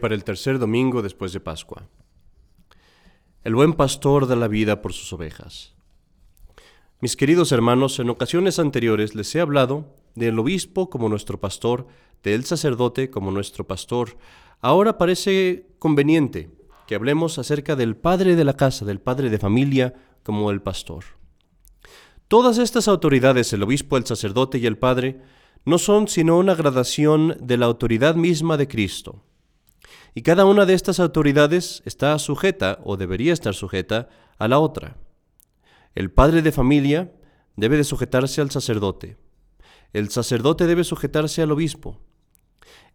Para el tercer domingo después de Pascua. El buen pastor da la vida por sus ovejas. Mis queridos hermanos, en ocasiones anteriores les he hablado del obispo como nuestro pastor, del sacerdote como nuestro pastor. Ahora parece conveniente que hablemos acerca del padre de la casa, del padre de familia como el pastor. Todas estas autoridades, el obispo, el sacerdote y el padre, no son sino una gradación de la autoridad misma de Cristo. Y cada una de estas autoridades está sujeta, o debería estar sujeta, a la otra. El padre de familia debe de sujetarse al sacerdote. El sacerdote debe sujetarse al obispo.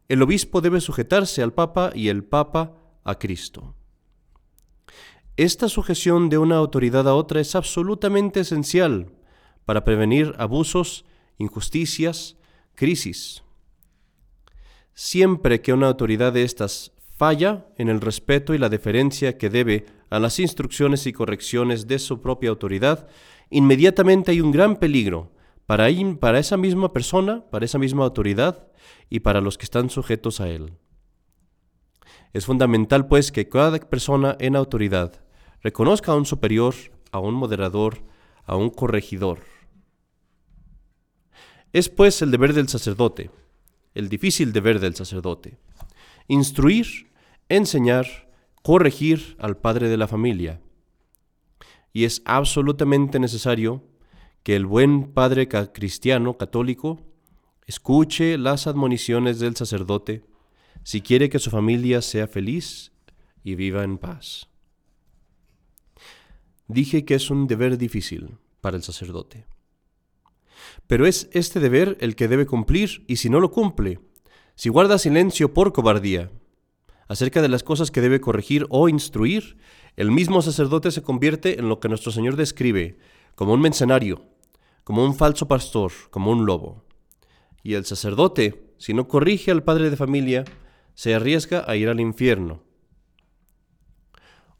El obispo debe sujetarse al papa y el papa a Cristo. Esta sujeción de una autoridad a otra es absolutamente esencial para prevenir abusos, injusticias, crisis. Siempre que una autoridad de estas falla en el respeto y la deferencia que debe a las instrucciones y correcciones de su propia autoridad, inmediatamente hay un gran peligro para, para esa misma persona, para esa misma autoridad y para los que están sujetos a él. Es fundamental, pues, que cada persona en autoridad reconozca a un superior, a un moderador, a un corregidor. Es, pues, el deber del sacerdote, el difícil deber del sacerdote, instruir, enseñar, corregir al padre de la familia. Y es absolutamente necesario que el buen padre cristiano católico escuche las admoniciones del sacerdote si quiere que su familia sea feliz y viva en paz. Dije que es un deber difícil para el sacerdote. Pero es este deber el que debe cumplir y si no lo cumple, si guarda silencio por cobardía acerca de las cosas que debe corregir o instruir, el mismo sacerdote se convierte en lo que nuestro Señor describe como un mencenario, como un falso pastor, como un lobo. Y el sacerdote, si no corrige al padre de familia, se arriesga a ir al infierno.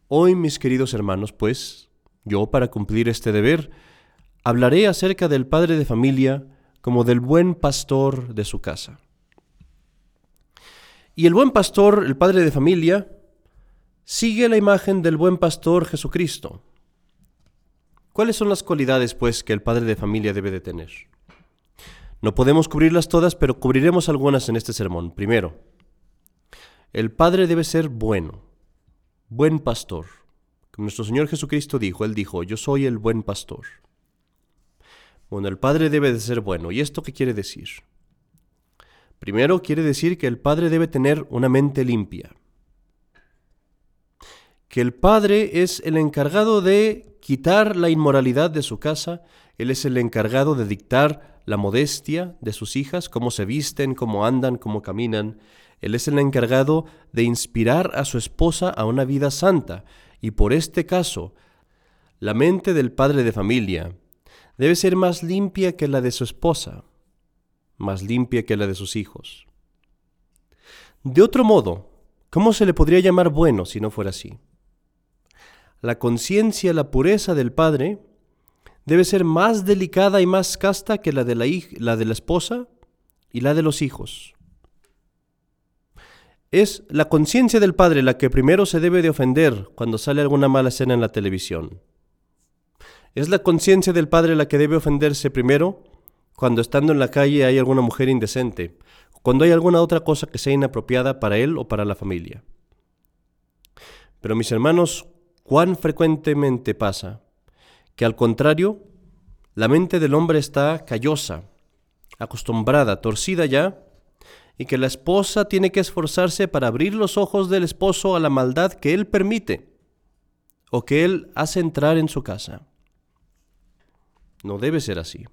Hoy, mis queridos hermanos, pues, yo para cumplir este deber, hablaré acerca del padre de familia como del buen pastor de su casa. Y el buen pastor, el padre de familia, sigue la imagen del buen pastor Jesucristo. ¿Cuáles son las cualidades, pues, que el padre de familia debe de tener? No podemos cubrirlas todas, pero cubriremos algunas en este sermón. Primero, el padre debe ser bueno, buen pastor. Nuestro Señor Jesucristo dijo, Él dijo, yo soy el buen pastor. Bueno, el padre debe de ser bueno. ¿Y esto qué quiere decir? Primero quiere decir que el padre debe tener una mente limpia. Que el padre es el encargado de quitar la inmoralidad de su casa, él es el encargado de dictar la modestia de sus hijas, cómo se visten, cómo andan, cómo caminan. Él es el encargado de inspirar a su esposa a una vida santa. Y por este caso, la mente del padre de familia debe ser más limpia que la de su esposa más limpia que la de sus hijos. De otro modo, ¿cómo se le podría llamar bueno si no fuera así? La conciencia, la pureza del padre debe ser más delicada y más casta que la de la, la de la esposa y la de los hijos. Es la conciencia del padre la que primero se debe de ofender cuando sale alguna mala escena en la televisión. Es la conciencia del padre la que debe ofenderse primero cuando estando en la calle hay alguna mujer indecente, cuando hay alguna otra cosa que sea inapropiada para él o para la familia. Pero mis hermanos, cuán frecuentemente pasa que al contrario, la mente del hombre está callosa, acostumbrada, torcida ya, y que la esposa tiene que esforzarse para abrir los ojos del esposo a la maldad que él permite o que él hace entrar en su casa. No debe ser así.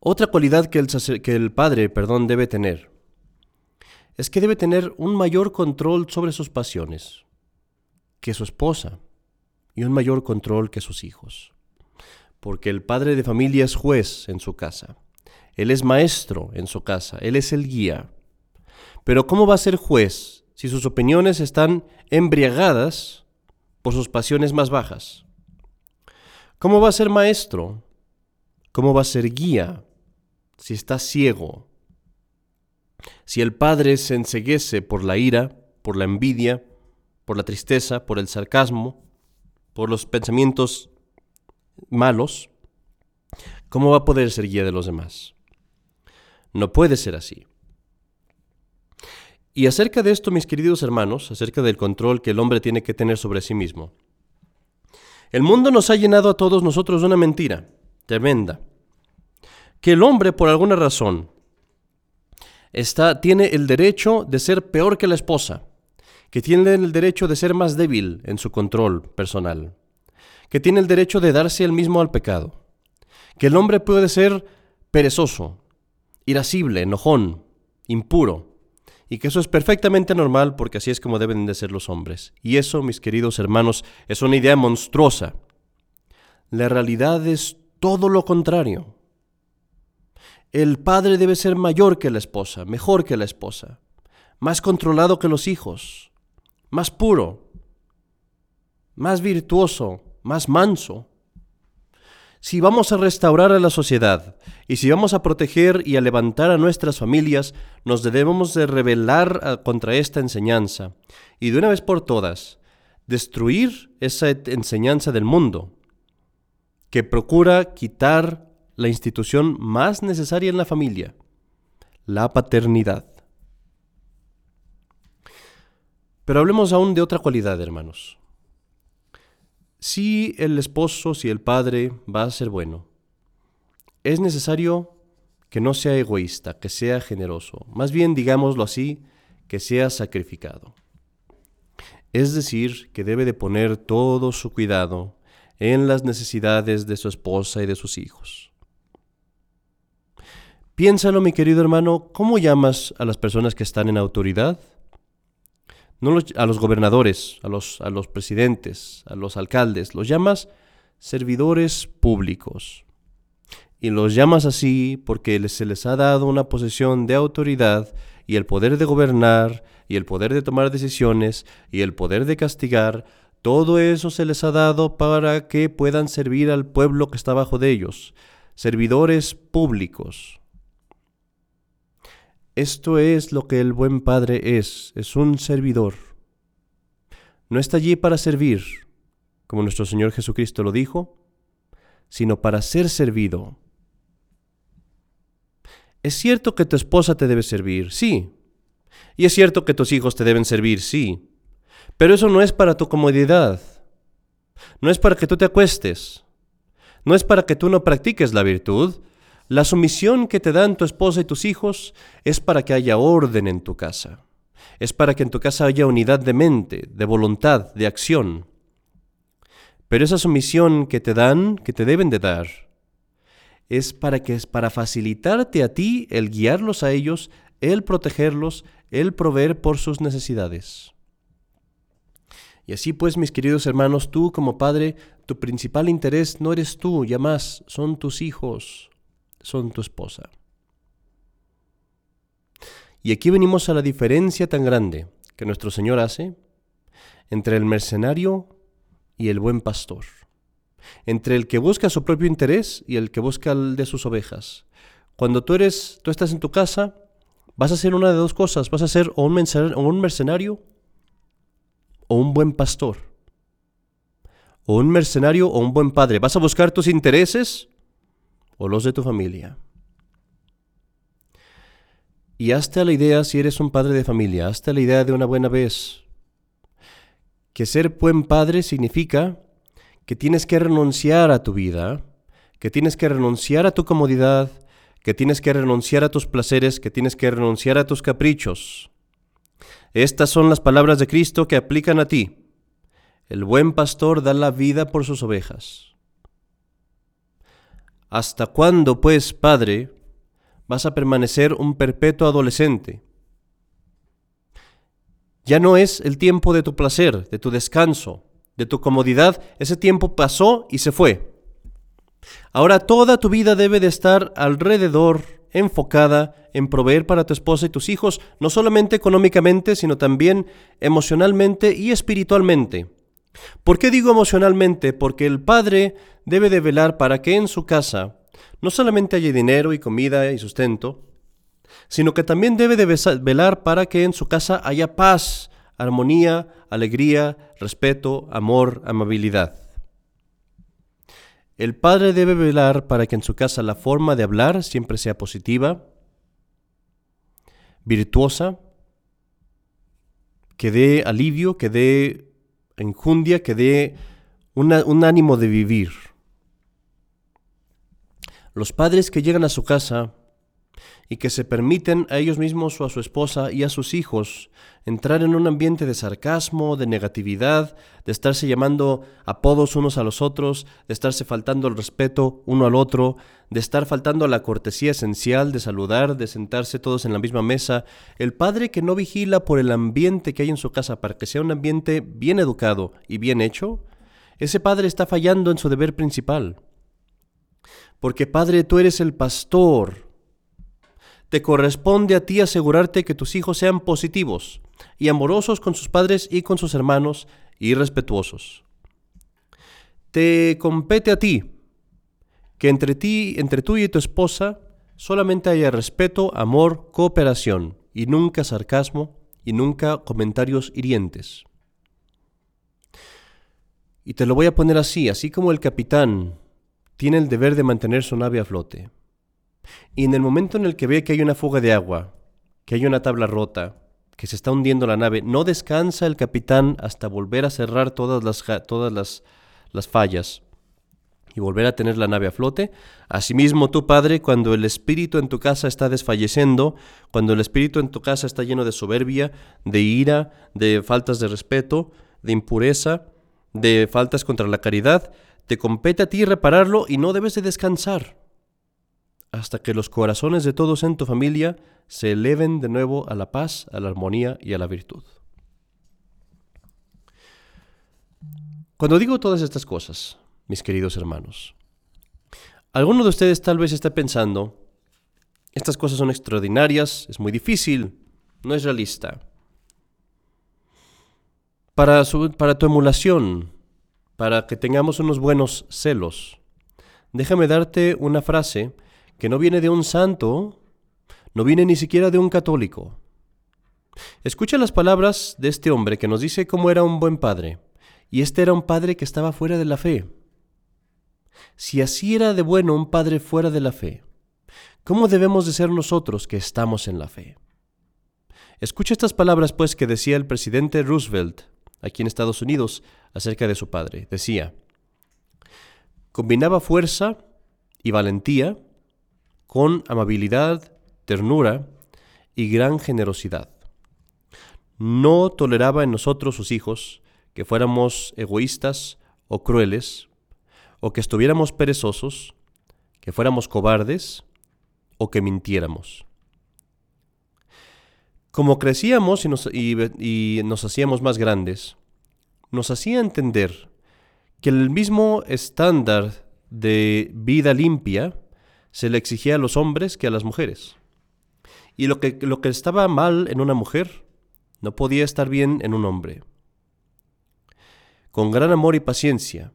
Otra cualidad que el, padre perdón, debe tener es que debe tener un mayor control sobre sus pasiones que su esposa y un mayor control que sus hijos. Porque el padre de familia es juez en su casa, él es maestro en su casa, él es el guía. Pero ¿cómo va a ser juez si sus opiniones están embriagadas por sus pasiones más bajas? ¿Cómo va a ser maestro? ¿Cómo va a ser guía si está ciego, si el padre se enseguece por la ira, por la envidia, por la tristeza, por el sarcasmo, por los pensamientos malos, ¿cómo va a poder ser guía de los demás? No puede ser así. Y acerca de esto, mis queridos hermanos, acerca del control que el hombre tiene que tener sobre sí mismo, el mundo nos ha llenado a todos nosotros de una mentira tremenda, que el hombre por alguna razón está, tiene el derecho de ser peor que la esposa, que tiene el derecho de ser más débil en su control personal, que tiene el derecho de darse el mismo al pecado, que el hombre puede ser perezoso, irascible, enojón, impuro, y que eso es perfectamente normal porque así es como deben de ser los hombres. Y eso, mis queridos hermanos, es una idea monstruosa. La realidad es todo lo contrario. El padre debe ser mayor que la esposa, mejor que la esposa, más controlado que los hijos, más puro, más virtuoso, más manso. Si vamos a restaurar a la sociedad y si vamos a proteger y a levantar a nuestras familias, nos debemos de rebelar contra esta enseñanza y de una vez por todas destruir esa enseñanza del mundo que procura quitar la institución más necesaria en la familia, la paternidad. Pero hablemos aún de otra cualidad, hermanos. Si el esposo, si el padre va a ser bueno, es necesario que no sea egoísta, que sea generoso, más bien, digámoslo así, que sea sacrificado. Es decir, que debe de poner todo su cuidado en las necesidades de su esposa y de sus hijos. Piénsalo, mi querido hermano, ¿cómo llamas a las personas que están en autoridad? No a los gobernadores, a los, a los presidentes, a los alcaldes, los llamas servidores públicos. Y los llamas así porque se les ha dado una posesión de autoridad y el poder de gobernar y el poder de tomar decisiones y el poder de castigar. Todo eso se les ha dado para que puedan servir al pueblo que está bajo de ellos. Servidores públicos. Esto es lo que el buen Padre es, es un servidor. No está allí para servir, como nuestro Señor Jesucristo lo dijo, sino para ser servido. Es cierto que tu esposa te debe servir, sí. Y es cierto que tus hijos te deben servir, sí. Pero eso no es para tu comodidad. No es para que tú te acuestes. No es para que tú no practiques la virtud, la sumisión que te dan tu esposa y tus hijos es para que haya orden en tu casa. Es para que en tu casa haya unidad de mente, de voluntad, de acción. Pero esa sumisión que te dan, que te deben de dar, es para que es para facilitarte a ti el guiarlos a ellos, el protegerlos, el proveer por sus necesidades. Y así pues, mis queridos hermanos, tú como padre, tu principal interés no eres tú, ya más, son tus hijos, son tu esposa. Y aquí venimos a la diferencia tan grande que nuestro Señor hace entre el mercenario y el buen pastor, entre el que busca su propio interés y el que busca el de sus ovejas. Cuando tú eres, tú estás en tu casa, vas a ser una de dos cosas, vas a ser o un mercenario, o un, mercenario, o un buen pastor, o un mercenario o un buen padre. Vas a buscar tus intereses o los de tu familia. Y hasta la idea, si eres un padre de familia, hasta la idea de una buena vez, que ser buen padre significa que tienes que renunciar a tu vida, que tienes que renunciar a tu comodidad, que tienes que renunciar a tus placeres, que tienes que renunciar a tus caprichos. Estas son las palabras de Cristo que aplican a ti. El buen pastor da la vida por sus ovejas. ¿Hasta cuándo, pues, Padre, vas a permanecer un perpetuo adolescente? Ya no es el tiempo de tu placer, de tu descanso, de tu comodidad. Ese tiempo pasó y se fue. Ahora toda tu vida debe de estar alrededor, enfocada en proveer para tu esposa y tus hijos, no solamente económicamente, sino también emocionalmente y espiritualmente. ¿Por qué digo emocionalmente? Porque el padre debe de velar para que en su casa no solamente haya dinero y comida y sustento, sino que también debe de velar para que en su casa haya paz, armonía, alegría, respeto, amor, amabilidad. El padre debe velar para que en su casa la forma de hablar siempre sea positiva, virtuosa, que dé alivio, que dé enjundia, que dé un ánimo de vivir. Los padres que llegan a su casa y que se permiten a ellos mismos o a su esposa y a sus hijos entrar en un ambiente de sarcasmo, de negatividad, de estarse llamando apodos unos a los otros, de estarse faltando el respeto uno al otro, de estar faltando a la cortesía esencial de saludar, de sentarse todos en la misma mesa, el padre que no vigila por el ambiente que hay en su casa para que sea un ambiente bien educado y bien hecho, ese padre está fallando en su deber principal. Porque Padre, tú eres el pastor, te corresponde a ti asegurarte que tus hijos sean positivos y amorosos con sus padres y con sus hermanos y respetuosos. Te compete a ti que entre ti, entre tú y tu esposa, solamente haya respeto, amor, cooperación y nunca sarcasmo y nunca comentarios hirientes. Y te lo voy a poner así, así como el capitán tiene el deber de mantener su nave a flote. Y en el momento en el que ve que hay una fuga de agua, que hay una tabla rota, que se está hundiendo la nave, no descansa el capitán hasta volver a cerrar todas las, todas las, las fallas y volver a tener la nave a flote. Asimismo, tu Padre, cuando el espíritu en tu casa está desfalleciendo, cuando el espíritu en tu casa está lleno de soberbia, de ira, de faltas de respeto, de impureza, de faltas contra la caridad, te compete a ti repararlo y no debes de descansar hasta que los corazones de todos en tu familia se eleven de nuevo a la paz, a la armonía y a la virtud. Cuando digo todas estas cosas, mis queridos hermanos, alguno de ustedes tal vez está pensando, estas cosas son extraordinarias, es muy difícil, no es realista. Para, para tu emulación, para que tengamos unos buenos celos, déjame darte una frase que no viene de un santo, no viene ni siquiera de un católico. Escucha las palabras de este hombre que nos dice cómo era un buen padre, y este era un padre que estaba fuera de la fe. Si así era de bueno un padre fuera de la fe, ¿cómo debemos de ser nosotros que estamos en la fe? Escucha estas palabras pues que decía el presidente Roosevelt aquí en Estados Unidos acerca de su padre. Decía, combinaba fuerza y valentía con amabilidad, ternura y gran generosidad. No toleraba en nosotros sus hijos que fuéramos egoístas o crueles, o que estuviéramos perezosos, que fuéramos cobardes o que mintiéramos. Como crecíamos y nos, y nos hacíamos más grandes, nos hacía entender que el mismo estándar de vida limpia se le exigía a los hombres que a las mujeres. Y lo que, lo que estaba mal en una mujer no podía estar bien en un hombre. Con gran amor y paciencia,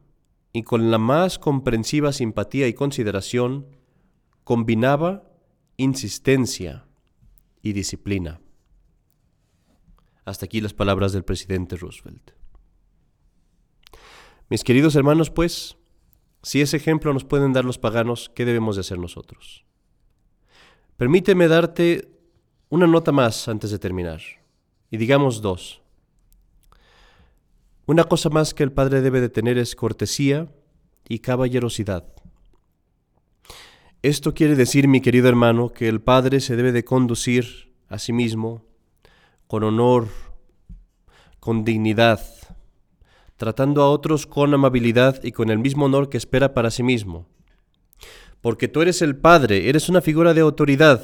y con la más comprensiva simpatía y consideración, combinaba insistencia y disciplina. Hasta aquí las palabras del presidente Roosevelt. Mis queridos hermanos, pues, si ese ejemplo nos pueden dar los paganos, ¿qué debemos de hacer nosotros? Permíteme darte una nota más antes de terminar, y digamos dos. Una cosa más que el padre debe de tener es cortesía y caballerosidad. Esto quiere decir, mi querido hermano, que el padre se debe de conducir a sí mismo con honor, con dignidad, tratando a otros con amabilidad y con el mismo honor que espera para sí mismo. Porque tú eres el Padre, eres una figura de autoridad,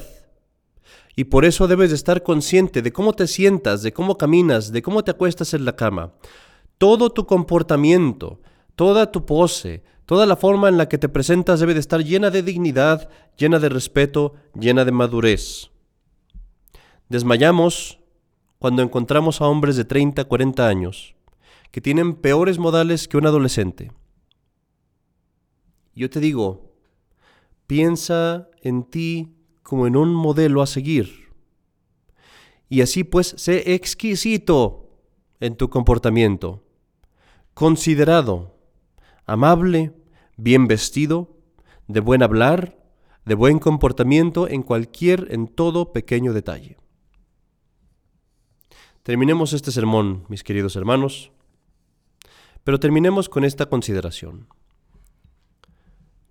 y por eso debes de estar consciente de cómo te sientas, de cómo caminas, de cómo te acuestas en la cama. Todo tu comportamiento, toda tu pose, toda la forma en la que te presentas debe de estar llena de dignidad, llena de respeto, llena de madurez. Desmayamos cuando encontramos a hombres de 30, 40 años que tienen peores modales que un adolescente. Yo te digo, piensa en ti como en un modelo a seguir. Y así pues, sé exquisito en tu comportamiento, considerado, amable, bien vestido, de buen hablar, de buen comportamiento en cualquier, en todo pequeño detalle. Terminemos este sermón, mis queridos hermanos, pero terminemos con esta consideración.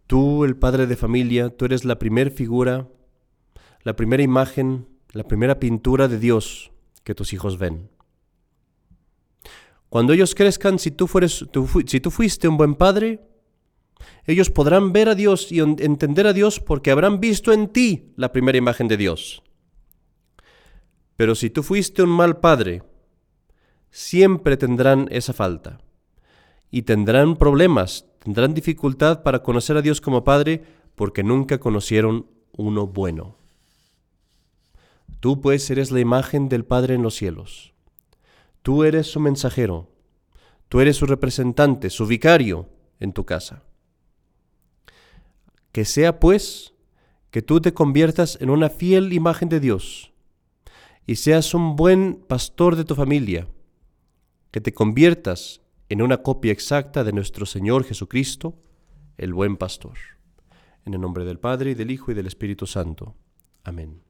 Tú, el padre de familia, tú eres la primera figura, la primera imagen, la primera pintura de Dios que tus hijos ven. Cuando ellos crezcan, si tú, si tú fuiste un buen padre, ellos podrán ver a Dios y entender a Dios porque habrán visto en ti la primera imagen de Dios. Pero si tú fuiste un mal padre, siempre tendrán esa falta y tendrán problemas, tendrán dificultad para conocer a Dios como Padre porque nunca conocieron uno bueno. Tú pues eres la imagen del Padre en los cielos. Tú eres su mensajero. Tú eres su representante, su vicario en tu casa. Que sea pues que tú te conviertas en una fiel imagen de Dios y seas un buen pastor de tu familia, que te conviertas en una copia exacta de nuestro Señor Jesucristo, el buen pastor. En el nombre del Padre, y del Hijo, y del Espíritu Santo. Amén.